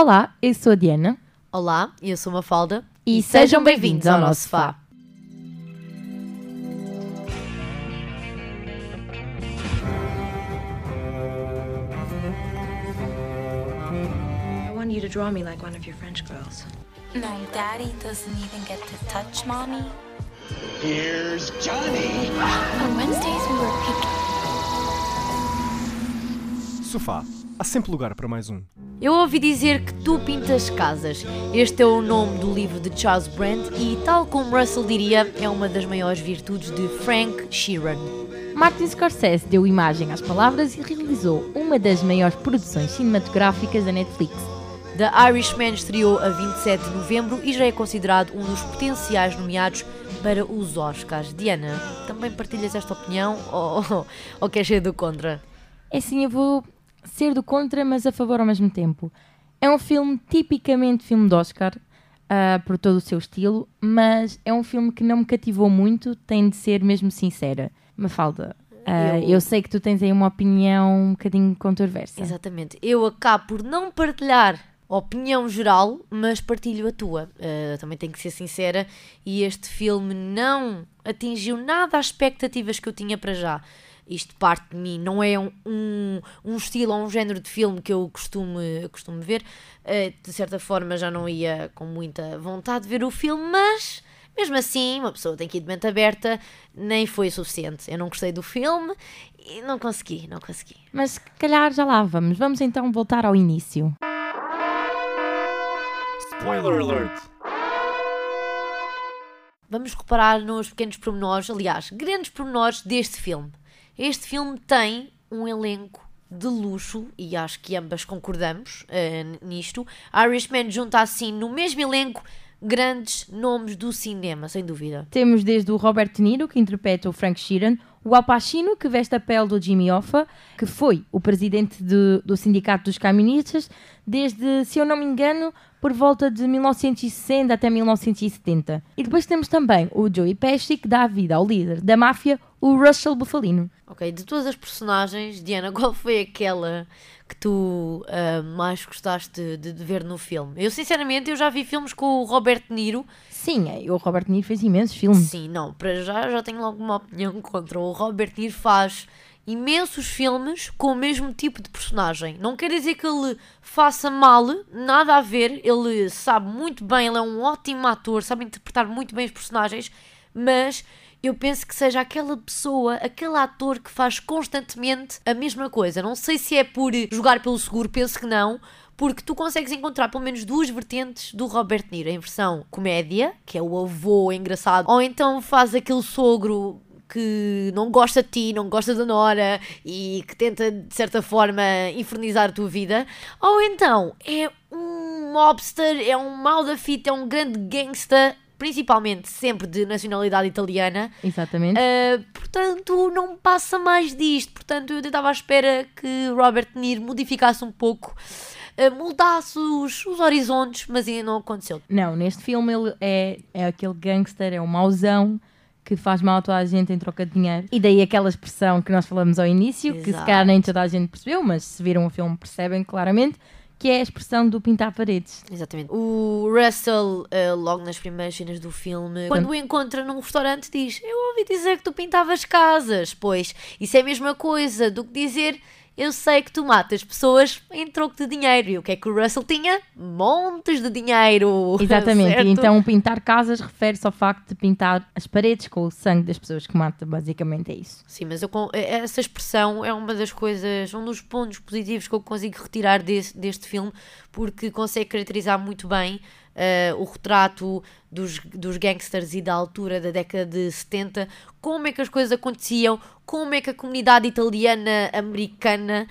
Olá, eu sou a Diana Olá, eu sou Mafalda e, sejam bem-vindos ao nosso sofá. I want you to draw me like one of your French girls. No, Daddy doesn't even get to touch Mommy. Here's Johnny. On Wednesdays, we were picking. Sofá. Há sempre lugar para mais um. Eu ouvi dizer que tu pintas casas. Este é o nome do livro de Charles Brandt e, tal como Russell diria, é uma das maiores virtudes de Frank Sheeran. Martin Scorsese deu imagem às palavras e realizou uma das maiores produções cinematográficas da Netflix. The Irishman estreou a 27 de novembro e já é considerado um dos potenciais nomeados para os Oscars. Diana, também partilhas esta opinião ou, ou queres ser do contra? É assim, eu vou ser do contra, mas a favor ao mesmo tempo. É um filme tipicamente filme de Oscar, ah, por todo o seu estilo, mas é um filme que não me cativou muito, tem de ser mesmo sincera. Mafalda, ah, Eu- eu... sei que tu tens aí uma opinião um bocadinho controversa. Exatamente. Eu acabo por não partilhar a opinião geral, mas partilho a tua. Uh, também tenho que ser sincera. E este filme não atingiu nada às expectativas que eu tinha para já. Isto parte de mim, não é um, um, um estilo ou um género de filme que eu costumo, costumo ver. Uh, de certa forma já não ia com muita vontade de ver o filme, mas mesmo assim, uma pessoa tem que ir de mente aberta, nem foi suficiente. Eu não gostei do filme e não consegui, não consegui. Mas se calhar já lá vamos. Vamos então voltar ao início. Spoiler alert! Vamos reparar nos pequenos pormenores, aliás, grandes pormenores deste filme. Este filme tem um elenco de luxo, e acho que ambas concordamos eh, nisto. Irishman junta assim no mesmo elenco grandes nomes do cinema, sem dúvida. Temos desde o Robert De Niro, que interpreta o Frank Sheeran, o Al Pacino, que veste a pele do Jimmy Hoffa, que foi o presidente de- do Sindicato dos Camionistas, desde, se eu não me engano, por volta de 1960 até 1970. E depois temos também o Joey Pesci, que dá a vida ao líder da máfia, o Russell Bufalino. Ok, de todas as personagens, Diana, qual foi aquela que tu ah, mais gostaste de, de ver no filme? Eu, sinceramente, eu já vi filmes com o Robert De Niro Sim, é, o Robert De Niro fez imensos filmes. Sim, não, para já já tenho logo uma opinião contra. O Robert De Niro faz imensos filmes com o mesmo tipo de personagem. Não quer dizer que ele faça mal, nada a ver. Ele sabe muito bem, ele é um ótimo ator, sabe interpretar muito bem os personagens, mas eu penso que seja aquela pessoa, aquele ator que faz constantemente a mesma coisa. Não sei se é por jogar pelo seguro, penso que não, porque tu consegues encontrar pelo menos duas vertentes do Robert De Niro, em versão comédia, que é o avô engraçado, ou então faz aquele sogro que não gosta de ti, não gosta da Nora e que tenta de certa forma infernizar a tua vida, ou então é um mobster, é um mal da fita, é um grande gangsta, principalmente sempre de nacionalidade italiana, Exatamente. Uh, portanto, não passa mais disto. Portanto, eu estava à espera que Robert De Niro modificasse um pouco, uh, moldasse os, os horizontes, mas ainda não aconteceu. Não, neste filme ele é, é aquele gangster, é um mauzão que faz mal a toda a gente em troca de dinheiro. E daí aquela expressão que nós falamos ao início, que se Exato. calhar nem toda a gente percebeu, mas se viram o filme percebem claramente, que é a expressão do pintar paredes. Exatamente. O Russell, uh, logo nas primeiras cenas do filme, quando o encontra num restaurante, diz: Eu ouvi dizer que tu pintavas casas. Pois, isso é a mesma coisa do que dizer. Eu sei que tu matas pessoas em troco de dinheiro. E o que é que o Russell tinha? Montes de dinheiro. Exatamente. certo? Então pintar casas refere-se ao facto de pintar as paredes com o sangue das pessoas que mata, basicamente é isso. Sim, mas eu, con- essa expressão é uma das coisas, um dos pontos positivos que eu consigo retirar desse- deste filme, porque consegue caracterizar muito bem eh, o retrato dos, dos gangsters e da altura da década de 70, como é que as coisas aconteciam, como é que a comunidade italiana americana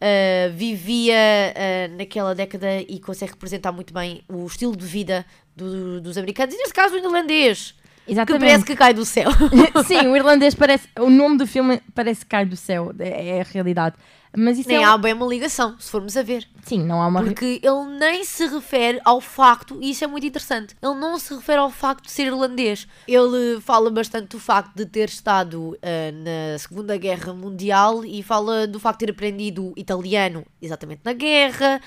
eh, vivia eh, naquela década e consegue representar muito bem o estilo de vida do- dos americanos, e neste caso o irlandês. Que Exatamente. parece que cai do céu. Sim, o irlandês parece. O nome do filme parece que cai do céu, é, é a realidade. Mas isso Nem é. há um- bem uma ligação, se formos a ver. Sim, não há uma. Porque ele nem se refere ao facto, e isso é muito interessante, ele não se refere ao facto de ser irlandês. Ele fala bastante do facto de ter estado ah, na Segunda Guerra Mundial e fala do facto de ter aprendido italiano exatamente na guerra.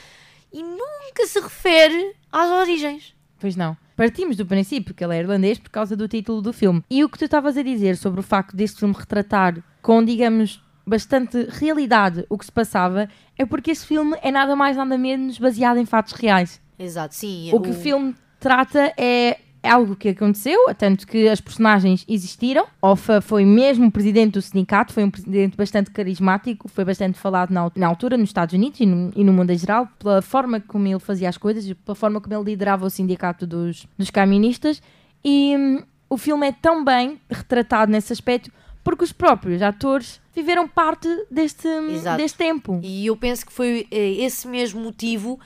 e nunca se refere às origens. Pois não. Partimos do princípio que ele é irlandês por causa do título do filme. E o que tu estavas a dizer sobre o facto deste filme retratar com, digamos, bastante realidade o que se passava, é porque este filme é nada mais nada menos baseado em fatos reais. Exato, sim. O que o filme trata é algo que aconteceu, tanto que as personagens existiram. Offa foi mesmo presidente do sindicato, foi um presidente bastante carismático, foi bastante falado na, na altura nos Estados Unidos e no, e no, mundo em geral, pela forma como ele fazia as coisas, pela forma como ele liderava o sindicato dos, dos caministas. E hum, o filme é tão bem retratado nesse aspecto porque os próprios atores viveram parte deste, deste tempo. E eu penso que foi eh, esse mesmo motivo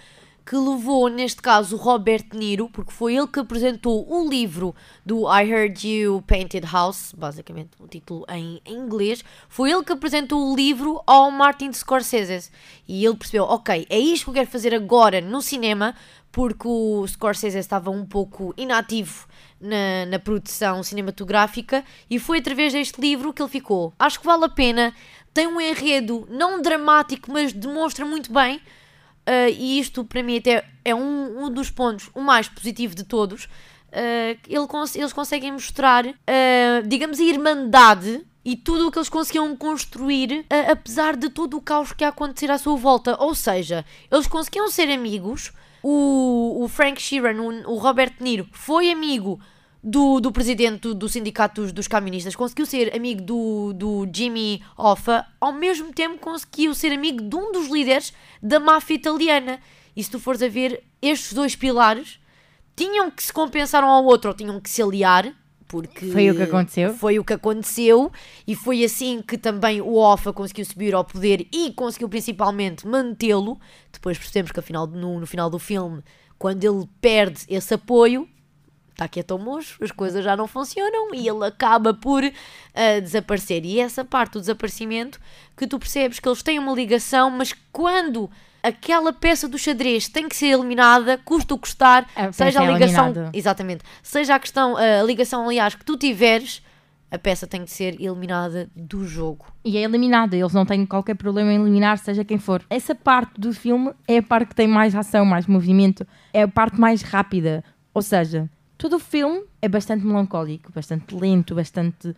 que levou, neste caso, o Robert Niro, porque foi ele que apresentou o livro do I Heard You Painted House, basicamente o título em, em inglês, foi ele que apresentou o livro ao Martin Scorsese. E ele percebeu, ok, é isto que eu quero fazer agora no cinema, porque o Scorsese estava um pouco inativo na, na produção cinematográfica e foi através deste livro que ele ficou. Acho que vale a pena, tem um enredo não dramático, mas demonstra muito bem. Uh, e isto para mim até é um, um dos pontos, o mais positivo de todos. Uh, ele cons eles conseguem mostrar, uh, digamos, a irmandade e tudo o que eles conseguiam construir, apesar de todo o caos que ia acontecer à sua volta. Ou seja, eles conseguiam ser amigos, o, o Frank Sheeran, o, o Robert De Niro, foi amigo do, do presidente do, do sindicato dos, dos caministas, conseguiu ser amigo do, do Jimmy Hoffa, ao mesmo tempo conseguiu ser amigo de um dos líderes da máfia italiana. E se tu fores a ver, estes dois pilares tinham que se compensar um ao outro ou tinham que se aliar, porque foi o que aconteceu. Foi o que aconteceu e foi assim que também o Hoffa conseguiu subir ao poder e conseguiu principalmente mantê-lo. Depois percebemos que afinal, no, no final do filme, quando ele perde esse apoio, está quieto ao mocho, as coisas já não funcionam e ele acaba por uh, desaparecer. E essa parte do desaparecimento que tu percebes que eles têm uma ligação, mas quando aquela peça do xadrez tem que ser eliminada, custa o custar, a seja a ligação, eliminado. exatamente, seja a questão, a ligação aliás que tu tiveres, a peça tem que ser eliminada do jogo. E é eliminada, eles não têm qualquer problema em eliminar, seja quem for. Essa parte do filme é a parte que tem mais ação, mais movimento, é a parte mais rápida. Ou seja, todo o filme é bastante melancólico, bastante lento, bastante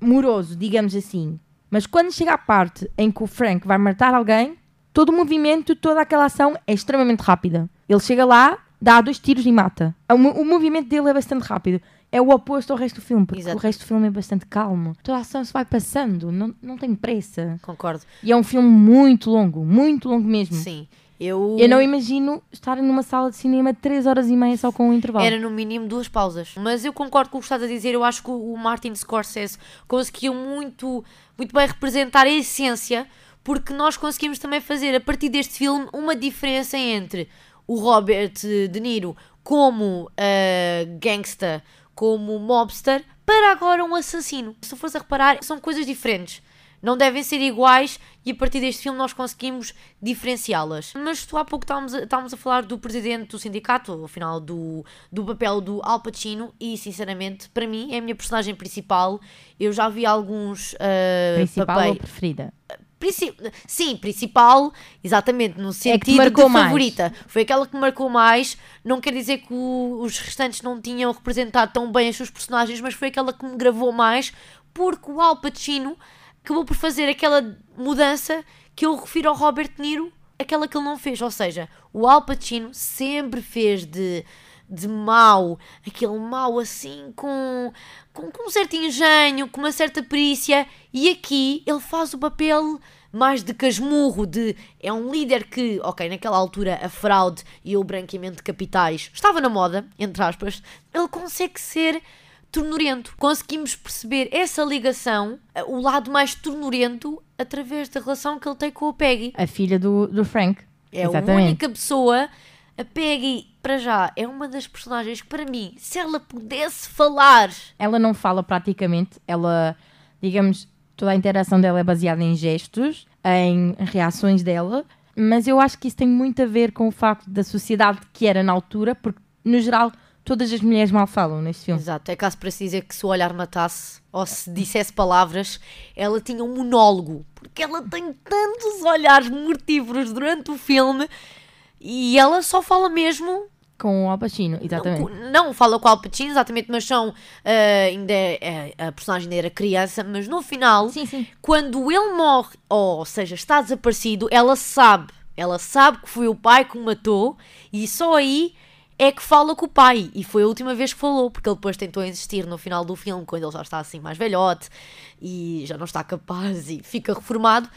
moroso, digamos assim. Mas quando chega à parte em que o Frank vai matar alguém, todo o movimento, toda aquela ação é extremamente rápida. Ele chega lá, dá dois tiros e mata. O, movimento dele é bastante rápido. É o oposto ao resto do filme, porque Exato. o resto do filme é bastante calmo. Toda a ação se vai passando, não, não tem pressa. Concordo. E é um filme muito longo, muito longo mesmo. Sim. Eu, Eu não imagino estar numa sala de cinema 3 horas e meia só com um intervalo. Era no mínimo duas pausas. Mas eu concordo com o que estás a dizer. Eu acho que o Martin Scorsese conseguiu muito, muito bem representar a essência, porque nós conseguimos também fazer a partir deste filme uma diferença entre o Robert De Niro como uh, gangsta, como mobster, para agora um assassino. Se fores a reparar, são coisas diferentes. Não devem ser iguais e a partir deste filme nós conseguimos diferenciá-las. Mas tu há pouco estávamos a, estávamos a falar do presidente do sindicato, afinal do, do papel do Al Pacino, e sinceramente, para mim, é a minha personagem principal. Eu já vi alguns uh, Principal papéis. ou preferida? Princi- Sim, principal, exatamente, no É sentido marcou de mais. favorita. Foi aquela que me marcou mais. Não quer dizer que o- os restantes não tinham representado tão bem as suas personagens, mas foi aquela que me gravou mais, porque o Al Pacino acabou por fazer aquela mudança que eu refiro ao Robert De Niro, aquela que ele não fez. Ou seja, o Al Pacino sempre fez de, de mau, aquele mau assim, com, com, com um certo engenho, com uma certa perícia, e aqui ele faz o papel mais de casmurro, de é um líder que, ok, naquela altura a fraude e o branqueamento de capitais estava na moda, entre aspas, ele consegue ser tornurento. Conseguimos perceber essa ligação, eh, o lado mais tornurento, através da relação que ele tem com a Peggy. A filha do, do Frank. É a Exatamente. única pessoa. A Peggy, para já, é uma das personagens que, para mim, se ela pudesse falar. Ela não fala praticamente, ela, digamos, toda a interação dela é baseada em gestos, em reações dela, mas eu acho que isso tem muito a ver com o facto da sociedade que era na altura, porque, no geral, todas as mulheres mal falam neste filme. Exato, é caso para se dizer que se o olhar matasse ou se dissesse palavras, ela tinha um monólogo. Porque ela tem tantos olhares mortíferos durante o filme E ela só fala mesmo Com o Al Pacino, exatamente. não, não fala com o Al Pacino, exatamente, mas são. ah, ainda é- é- a personagem ainda era criança, mas no final, Sim, sim. quando ele morre, ou seja, está desaparecido, ela sabe. Ela sabe que foi o pai que o matou e só aí é que fala com o pai. E foi a última vez que falou, porque ele depois tentou insistir no final do filme, quando ele já está assim mais velhote e já não está capaz e fica reformado.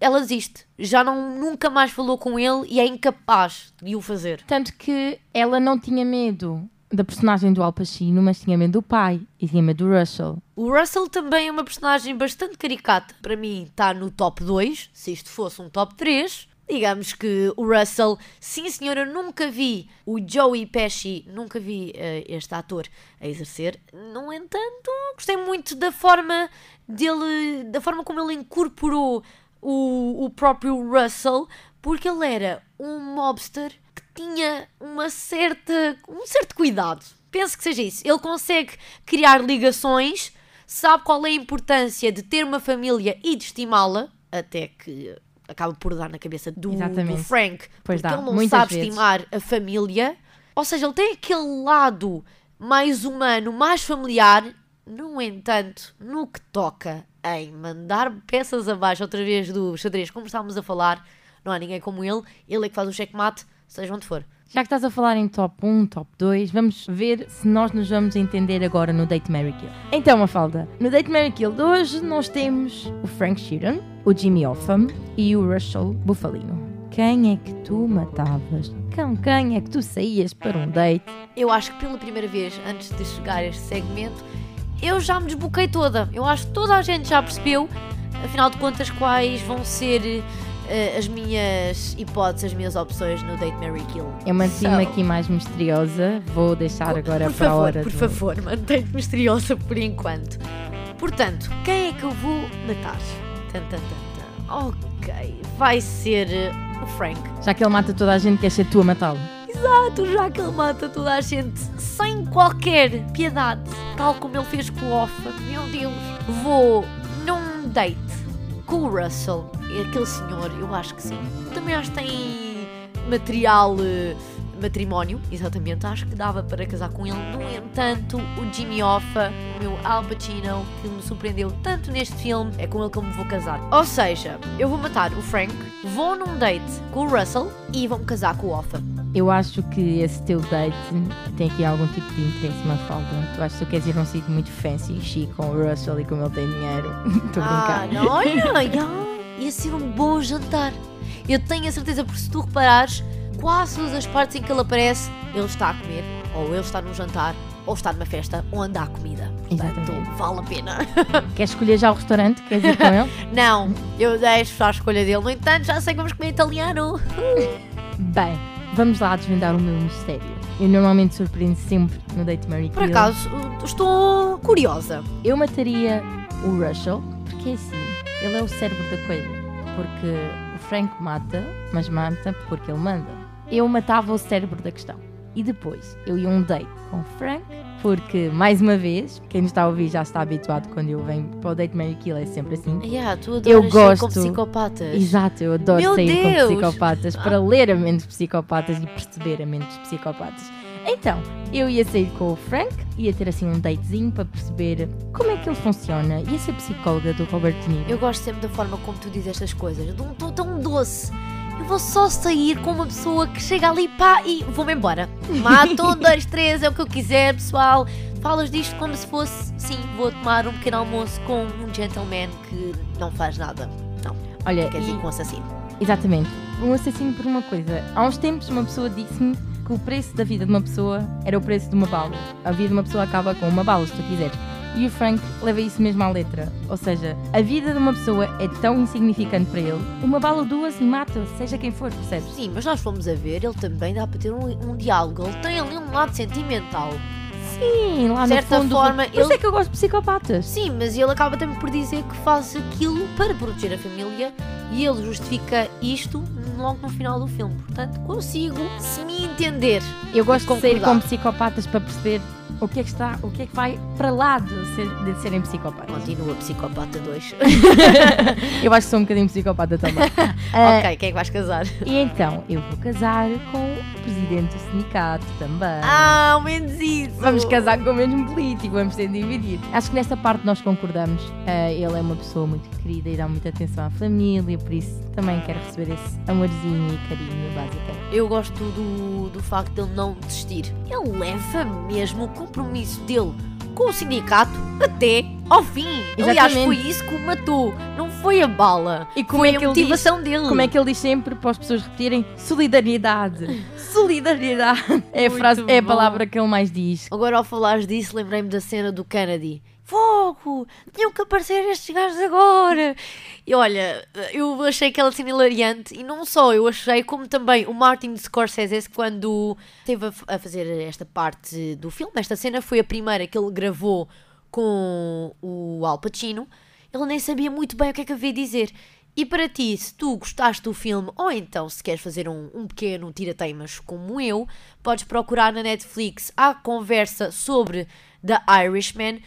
Ela desiste. Já não, nunca mais falou com ele e é incapaz de o fazer. Tanto que ela não tinha medo da personagem do Al Pacino, mas tinha medo do pai e tinha medo do Russell. O Russell também é uma personagem bastante caricata. Para mim está no top 2, se isto fosse um top 3. Digamos que o Russell, sim senhora, nunca vi o Joey Pesci, nunca vi eh, este ator a exercer. No entanto, gostei muito da forma dele, da forma como ele incorporou o, o próprio Russell, porque ele era um mobster que tinha uma certa, um certo cuidado. Penso que seja isso. Ele consegue criar ligações, sabe qual é a importância de ter uma família e de estimá-la, até que acaba por dar na cabeça do, do. Frank, Pois porque dá, ele não muitas sabe vezes. estimar a família. Ou seja, ele tem aquele lado mais humano, mais familiar. No entanto, no que toca em mandar peças abaixo outra vez do xadrez, como estávamos a falar, não há ninguém como ele. Ele é que faz o checkmate, seja onde for. Já que estás a falar em top 1, top 2, vamos ver se nós nos vamos entender agora no Date Mary Kill. Então, Mafalda, no Date Mary Kill de hoje nós temos o Frank Sheeran, o Jimmy Offam e o Russell Bufalino. Quem é que tu matavas? Com quem é que tu saías para um date? Eu acho que pela primeira vez, antes de chegar a este segmento, eu já me desboquei toda. Eu acho que toda a gente já percebeu, afinal de contas, quais vão ser eh, as minhas hipóteses, as minhas opções no Date Mary Kill. Eu mantive-me So, aqui mais misteriosa, vou deixar agora por para a favor, hora Por do- favor, mantém-te misteriosa por enquanto. Portanto, quem é que eu vou matar? Tan, tan, tan, tan. Ok, vai ser eh, o Frank. Já que ele mata toda a gente, quer ser tu a matá-lo. Exato, já que ele mata toda a gente sem qualquer piedade, tal como ele fez com o Offa. Meu Deus, vou num date com o Russell, aquele senhor, eu acho que sim. Também acho que tem material eh, matrimónio, exatamente, acho que dava para casar com ele. No entanto, o Jimmy Hoffa, o meu Al Pacino, que me surpreendeu tanto neste filme, é com ele que eu me vou casar. Ou seja, eu vou matar o Frank, vou num date com o Russell e vou-me casar com o Hoffa. Eu acho que esse teu date tem aqui algum tipo de interesse, Mafalda. Tu achas que tu queres ir a um sítio muito fancy e chique com o Russell e como ele tem dinheiro? Estou a Ah, brincar. não, olha, já, ia ser um bom jantar. Eu tenho a certeza, porque se tu reparares, quase todas as partes em que ele aparece, ele está a comer, ou ele está num jantar, ou está numa festa onde há comida. Portanto, Exatamente. vale a pena. Queres escolher já o restaurante? Queres ir com ele? Não, eu deixo à escolha dele. No entanto, já sei que vamos comer italiano. Bem, vamos lá desvendar o meu mistério. Eu normalmente surpreendo sempre no Date Mary Por acaso, estou curiosa. Eu mataria o Russell, porque é assim, ele é o cérebro da coisa. Porque o Frank mata, mas mata porque ele manda. Eu matava o cérebro da questão. E depois, eu ia um date com o Frank, porque, mais uma vez, quem nos está a ouvir já está habituado quando eu venho para o Date Mary Kill, é sempre assim. Yeah, tu adoras Eu ser com gosto. psicopatas. Exato, eu adoro Meu sair com Deus! psicopatas para ler a mente de psicopatas e perceber a mente dos psicopatas. Então, eu ia sair com o Frank, ia ter assim um datezinho para perceber como é que ele funciona. Ia ser psicóloga do Robert De Niro. Eu gosto sempre da forma como tu dizes estas coisas, de um tom tão doce. Eu vou só sair com uma pessoa que chega ali, pá, e vou-me embora. Mato um, dois, três, é o que eu quiser, pessoal. Falas disto como se fosse, sim, vou tomar um pequeno almoço com um gentleman que não faz nada. Não, Olha, quer dizer, e- com um assassino. exatamente, um assassino por uma coisa. Há uns tempos uma pessoa disse-me que o preço da vida de uma pessoa era o preço de uma bala. A vida de uma pessoa acaba com uma bala, se tu quiseres. E o Frank leva isso mesmo à letra. Ou seja, a vida de uma pessoa é tão insignificante para ele, uma bala ou duas e mata, seja quem for, percebes? Sim, mas nós fomos a ver, ele também dá para ter um, um diálogo. Ele tem ali um lado sentimental. Sim, lá De certa no fundo. forma, Por isso ele- é que eu gosto de psicopatas. Sim, mas ele acaba também por dizer que faz aquilo para proteger a família e ele justifica isto logo no final do filme. Portanto, consigo, se me entender. Eu gosto de sair com psicopatas para perceber o que é que está, o que é que vai para lá de, ser- de serem psicopatas. Continua Psicopata 2. Eu acho que sou um bocadinho psicopata também. Ah, ok, quem é que vais casar? E então, eu vou casar com o presidente do sindicato também. Ah, ao menos isso. Vamos casar com o mesmo político, vamos ser divididos. Acho que nesta parte nós concordamos. Ah, ele é uma pessoa muito querida e dá muita atenção à família, por isso também quero receber esse amorzinho e carinho, basicamente. Eu gosto do, do facto de ele não desistir. Ele leva mesmo o compromisso dele com o sindicato até ao fim. Aliás, Exatamente. foi isso que o matou. Não foi a bala. E como foi é a que ele motivação dele. Como é que ele diz sempre para as pessoas repetirem? Solidariedade. Solidariedade. É a, frase, é a palavra que ele mais diz. Agora, ao falares disso, lembrei-me da cena do Kennedy. Fogo! Tinham que aparecer estes gajos agora! E olha, eu achei aquela cena hilariante. E não só eu achei, como também o Martin Scorsese, quando esteve a, fazer esta parte do filme, esta cena foi a primeira que ele gravou com o Al Pacino, ele nem sabia muito bem o que é que havia de dizer. E para ti, se tu gostaste do filme, ou então se queres fazer um, um pequeno tira-teimas como eu, podes procurar na Netflix a conversa sobre The Irishman,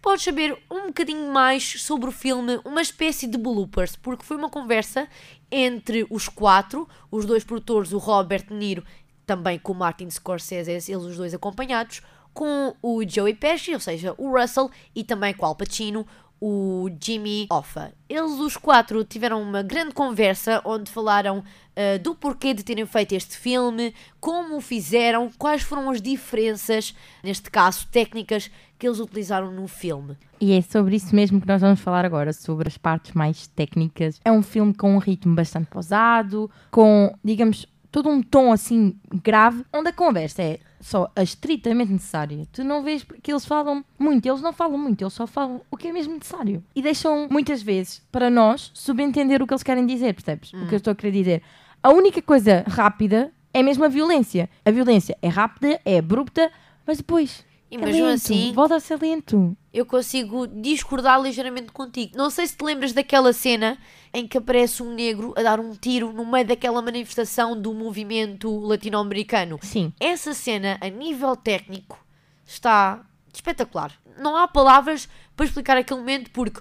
podes saber um bocadinho mais sobre o filme, uma espécie de bloopers, porque foi uma conversa entre os quatro, os dois produtores, o Robert Niro, também com o Martin Scorsese, eles os dois acompanhados, com o Joey Pesci, ou seja, o Russell, e também com o Al Pacino, o Jimmy Hoffa. Eles os quatro tiveram uma grande conversa onde falaram ah, do porquê de terem feito este filme, como o fizeram, quais foram as diferenças, neste caso técnicas, que eles utilizaram no filme. E é sobre isso mesmo que nós vamos falar agora, sobre as partes mais técnicas. É um filme com um ritmo bastante pausado, com, digamos, todo um tom assim grave, onde a conversa é só a estritamente necessária. Tu não vês que eles falam muito, eles não falam muito, eles só falam o que é mesmo necessário. E deixam muitas vezes para nós subentender o que eles querem dizer, percebes? O que eu estou a querer dizer. A única coisa rápida é mesmo a violência. A violência é rápida, é abrupta, mas depois. E é mesmo lento, assim- Volta a ser lento. eu consigo discordar ligeiramente contigo. Não sei se te lembras daquela cena em que aparece um negro a dar um tiro no meio daquela manifestação do movimento latino-americano. Sim. Essa cena, a nível técnico, está espetacular. Não há palavras para explicar aquele momento porque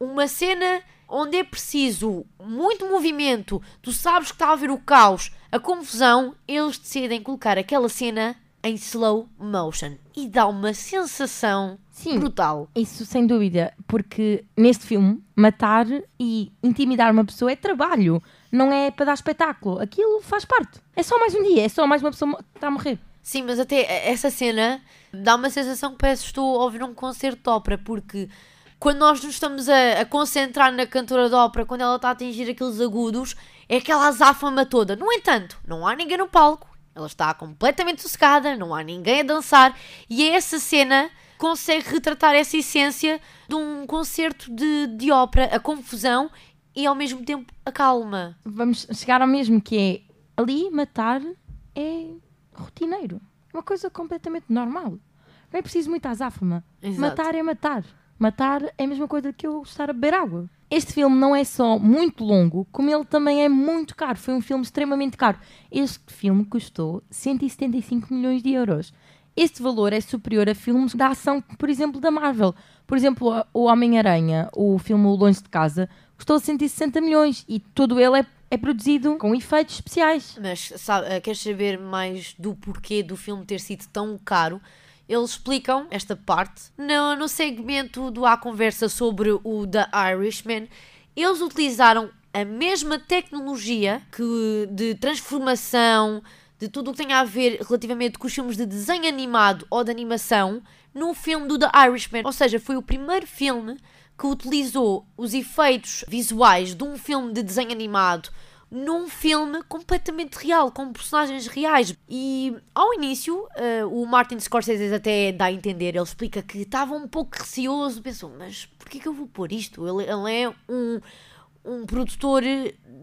uma cena onde é preciso muito movimento, tu sabes que está a haver o caos, a confusão, eles decidem colocar aquela cena em slow motion e dá uma sensação Sim. brutal. Isso sem dúvida, porque neste filme, matar e intimidar uma pessoa é trabalho, não é para dar espetáculo. Aquilo faz parte. É só mais um dia, é só mais uma pessoa que está a morrer. Sim, mas até essa cena dá uma sensação que parece que estou a ouvir um concerto de ópera, porque quando nós nos estamos a, a concentrar na cantora de ópera, quando ela está a atingir aqueles agudos, é aquela azáfama toda. No entanto, não há ninguém no palco, ela está completamente sossegada, não há ninguém a dançar, e é essa cena que consegue retratar essa essência de um concerto de, de ópera, a confusão e ao mesmo tempo a calma. Vamos chegar ao mesmo que é ali matar é rotineiro. Uma coisa completamente normal. Não é preciso muita azáfama. Matar é matar. Matar é a mesma coisa que eu estar a beber água. Este filme não é só muito longo, como ele também é muito caro. Foi um filme extremamente caro. Este filme custou 175 milhões de euros. Este valor é superior a filmes da ação, por exemplo, da Marvel. Por exemplo, o Homem-Aranha, o filme Longe de Casa, custou 160 milhões e todo ele é, é produzido com efeitos especiais. Mas sabe, queres saber mais do porquê do filme ter sido tão caro? Eles explicam esta parte no, no segmento do A Conversa sobre o The Irishman. Eles utilizaram a mesma tecnologia que de transformação, de tudo o que tem a ver relativamente com os filmes de desenho animado ou de animação, no filme do The Irishman. Ou seja, foi o primeiro filme que utilizou os efeitos visuais de um filme de desenho animado num filme completamente real, com personagens reais. E ao início, eh, o Martin Scorsese até dá a entender, ele explica que estava um pouco receoso, pensou, mas porquê que eu vou pôr isto? Ele, ele é um, um produtor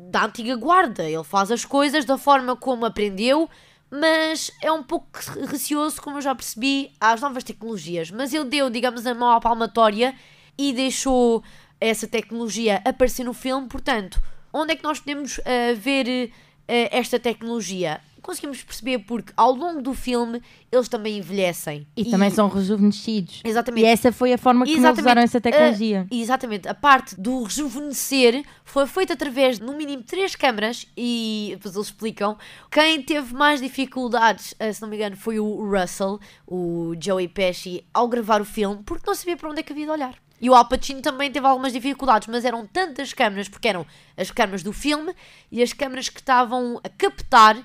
da antiga guarda, ele faz as coisas da forma como aprendeu, mas é um pouco receoso, como eu já percebi, às novas tecnologias. Mas ele deu, digamos, a mão à palmatória e deixou essa tecnologia aparecer no filme, portanto, onde é que nós podemos ah, ver ah, esta tecnologia? conseguimos perceber porque ao longo do filme eles também envelhecem. E, também são rejuvenescidos. Exatamente. E essa foi a forma como eles usaram essa tecnologia. A- exatamente. A parte do rejuvenescer foi feita através, no mínimo, três câmaras e depois eles explicam. Quem teve mais dificuldades, eh, se não me engano, foi o Russell, o Joey Pesci, ao gravar o filme, porque não sabia para onde é que havia de olhar. E o Al Pacino também teve algumas dificuldades, mas eram tantas câmaras, porque eram as câmaras do filme e as câmaras que estavam a captar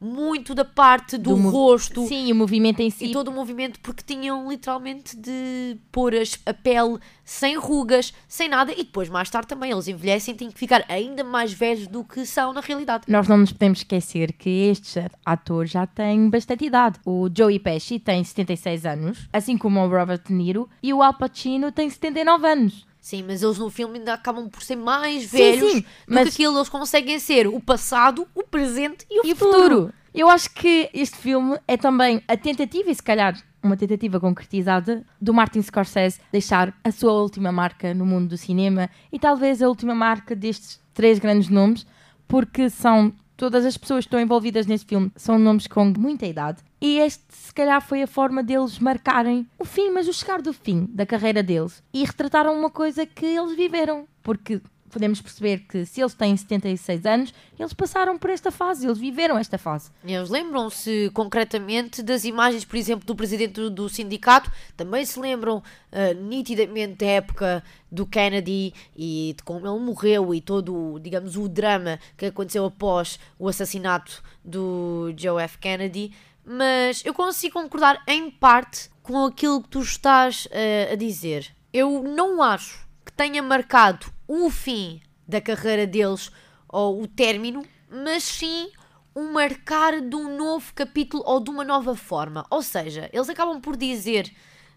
muito da parte do, mo- rosto Sim, o movimento em si. e todo o movimento porque tinham literalmente de pôr as- a pele sem rugas, sem nada e depois mais tarde também eles envelhecem e têm que ficar ainda mais velhos do que são na realidade. Nós não nos podemos esquecer que estes atores já têm bastante idade. O Joey Pesci tem 76 anos, assim como o Robert De Niro, e o Al Pacino tem 79 anos. Sim, mas eles no filme ainda acabam por ser mais Sim, velhos sim, do mas- que aquilo. Eles conseguem ser o passado, o presente e o E o futuro. futuro? Eu acho que este filme é também a tentativa, e se calhar uma tentativa concretizada, do Martin Scorsese deixar a sua última marca no mundo do cinema e talvez a última marca destes três grandes nomes, porque são todas as pessoas que estão envolvidas neste filme são nomes com muita idade. E este, se calhar, foi a forma deles marcarem o fim, mas o chegar do fim da carreira deles e retrataram uma coisa que eles viveram, porque podemos perceber que se eles têm 76 anos, eles passaram por esta fase, eles viveram esta fase. Eles lembram-se concretamente das imagens, por exemplo, do presidente do, sindicato, também se lembram ah, nitidamente da época do Kennedy e de como ele morreu e todo, digamos, o drama que aconteceu após o assassinato do Joe F. Kennedy. Mas eu consigo concordar em parte com aquilo que tu estás ah, a dizer. Eu não acho que tenha marcado o fim da carreira deles ou o término, mas sim um marcar de um novo capítulo ou de uma nova forma. Ou seja, eles acabam por dizer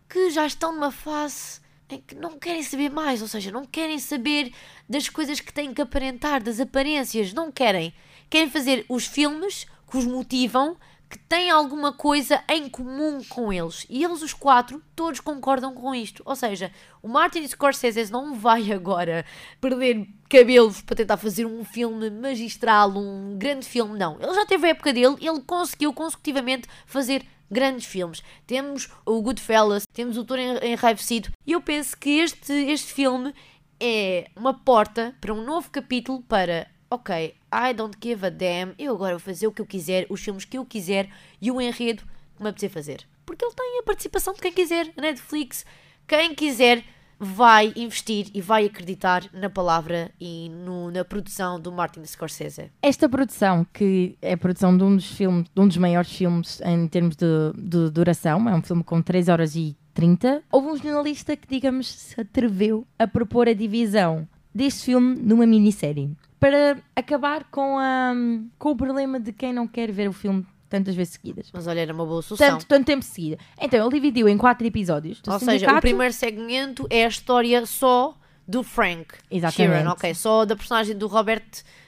que já estão numa fase em que não querem saber mais, ou seja, não querem saber das coisas que têm que aparentar, das aparências, não querem. Querem fazer os filmes que os motivam, que têm alguma coisa em comum com eles. E eles, os quatro, todos concordam com isto. Ou seja, o Martin Scorsese não vai agora perder cabelos para tentar fazer um filme magistral, um grande filme. Não. Ele já teve a época dele ele conseguiu consecutivamente fazer grandes filmes. Temos o Goodfellas, temos o Touro Enraivecido. E eu penso que este, este filme é uma porta para um novo capítulo para ok, I don't give a damn, eu agora vou fazer o que eu quiser, os filmes que eu quiser e o enredo que me apetecer fazer. Porque ele tem a participação de quem quiser, Netflix, quem quiser vai investir e vai acreditar na palavra e no- na produção do Martin Scorsese. Esta produção, que é a produção de um dos filmes, de um dos maiores filmes em termos de, de duração, é um filme com 3 horas e 30, houve um jornalista que, digamos, se atreveu a propor a divisão deste filme numa minissérie para acabar com, a, com o problema de quem não quer ver o filme tantas vezes seguidas. Mas olha, era uma boa solução. Tanto, tanto tempo seguida. Então, ele dividiu em quatro episódios. Ou seja, o primeiro segmento é a história só do Frank Exatamente. Sheeran, ok? Só da personagem do Robert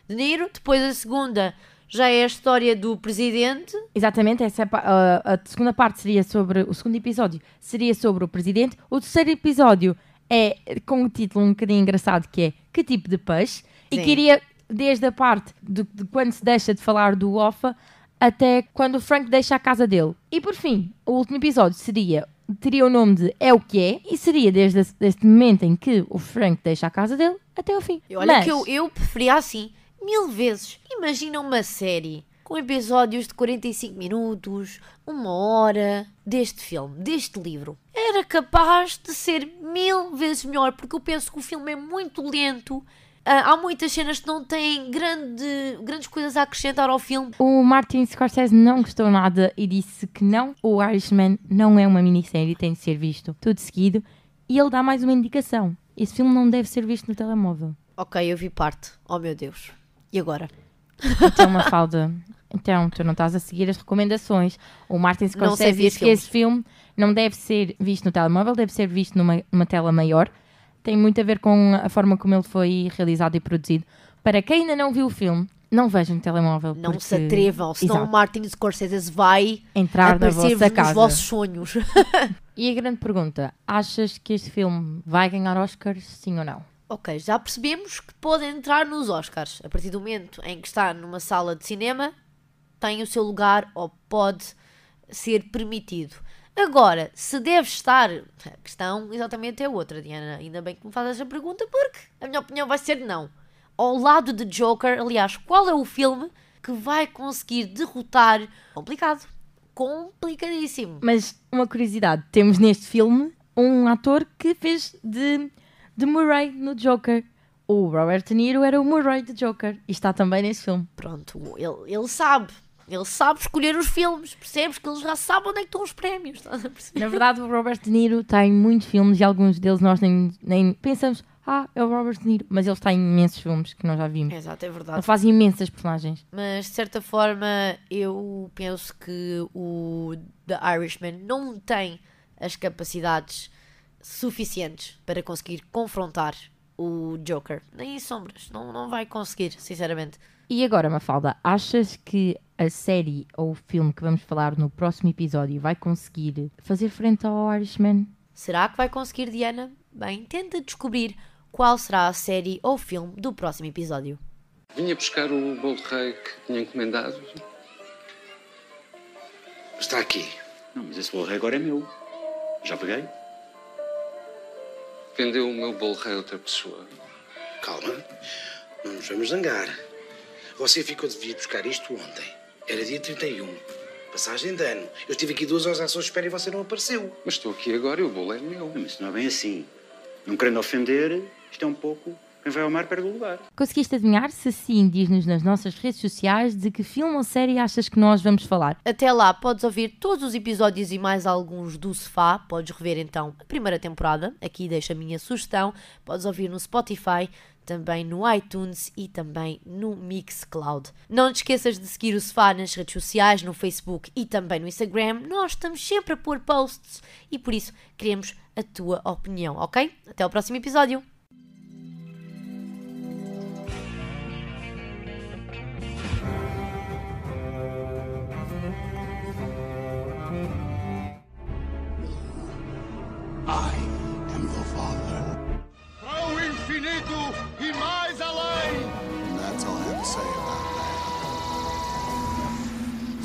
De Niro. Depois a segunda já é a história do presidente. Exatamente, essa é a, a- a segunda parte seria sobre. O segundo episódio seria sobre o presidente. O terceiro episódio é com um título um bocadinho engraçado que é Que tipo de peixe? E Sim. queria, desde a parte de, de quando se deixa de falar do OFA até quando o Frank deixa a casa dele. E por fim, o último episódio seria. Teria o nome de É o que é, e seria desde deste momento em que o Frank deixa a casa dele até o fim. E olha Mas- que eu, eu preferia assim, mil vezes. Imagina uma série com episódios de 45 minutos, uma hora, deste filme, deste livro. Era capaz de ser mil vezes melhor, porque eu penso que o filme é muito lento. Ah, há muitas cenas que não têm grande, grandes coisas a acrescentar ao filme. O Martin Scorsese não gostou nada e disse que não, o Irishman não é uma minissérie, tem de ser visto tudo seguido. E ele dá mais uma indicação: esse filme não deve ser visto no telemóvel. Ok, eu vi parte. Oh meu Deus. E agora? Então, uma falda. Então, tu não estás a seguir as recomendações. O Martin Scorsese disse que esse filme não deve ser visto no telemóvel, deve ser visto numa, numa tela maior. Tem muito a ver com a forma como ele foi realizado e produzido. Para quem ainda não viu o filme, não vejam no telemóvel. Não porque- se atrevam, senão Exato. o Martin Scorsese vai entrar na vossa nos casa. vossos sonhos. E a grande pergunta: achas que este filme vai ganhar Oscars, sim ou não? Ok, já percebemos que pode entrar nos Oscars. A partir do momento em que está numa sala de cinema, tem o seu lugar ou pode ser permitido. Agora, se deve estar, a questão exatamente é outra, Diana. Ainda bem que me faz essa pergunta, porque a minha opinião vai ser não. Ao lado de Joker, aliás, qual é o filme que vai conseguir derrotar? Complicado. Complicadíssimo. Mas uma curiosidade: temos neste filme um ator que fez de, de Murray no Joker. O Robert De Niro era o Murray de Joker e está também nesse filme. Pronto, ele, ele sabe. Ele sabe escolher os filmes, percebes? Que ele já sabe onde é que estão os prémios. Na verdade, o Robert De Niro está em muitos filmes e alguns deles nós nem, nem pensamos, ah, é o Robert De Niro, mas ele está em imensos filmes que nós já vimos. Exato, é Ele verdade. faz imensas personagens. Mas de certa forma eu penso que o The Irishman não tem as capacidades suficientes para conseguir confrontar o Joker. Nem em sombras, não, não vai conseguir, sinceramente. E agora, Mafalda, achas que a série ou o filme que vamos falar no próximo episódio vai conseguir fazer frente ao Irishman? Será que vai conseguir, Diana? Bem, tenta descobrir qual será a série ou filme do próximo episódio. Vinha buscar o bolo de rei que tinha encomendado. Está aqui. Não, mas esse bolo rei agora é meu. Já paguei? Vendeu o meu bolo rei a outra pessoa. Calma. Não nos vamos zangar. Você ficou de vir buscar isto ontem. Era dia 31. Passagem de ano. Eu estive aqui duas horas à sua espera e você não apareceu. Mas estou aqui agora e o bolo é meu. Não, mas isso não é bem assim. Não querendo ofender, isto é um pouco. Quem vai ao mar perde o lugar. Conseguiste adivinhar? Se sim, diz-nos nas nossas redes sociais de que filme ou série achas que nós vamos falar. Até lá, podes ouvir todos os episódios e mais alguns do Sofá. Podes rever então a primeira temporada. Aqui deixo a minha sugestão. Podes ouvir no Spotify, também no iTunes e também no Mixcloud. Não te esqueças de seguir o Sofá nas redes sociais, no Facebook e também no Instagram. Nós estamos sempre a pôr posts e por isso queremos a tua opinião, ok? Até o próximo episódio.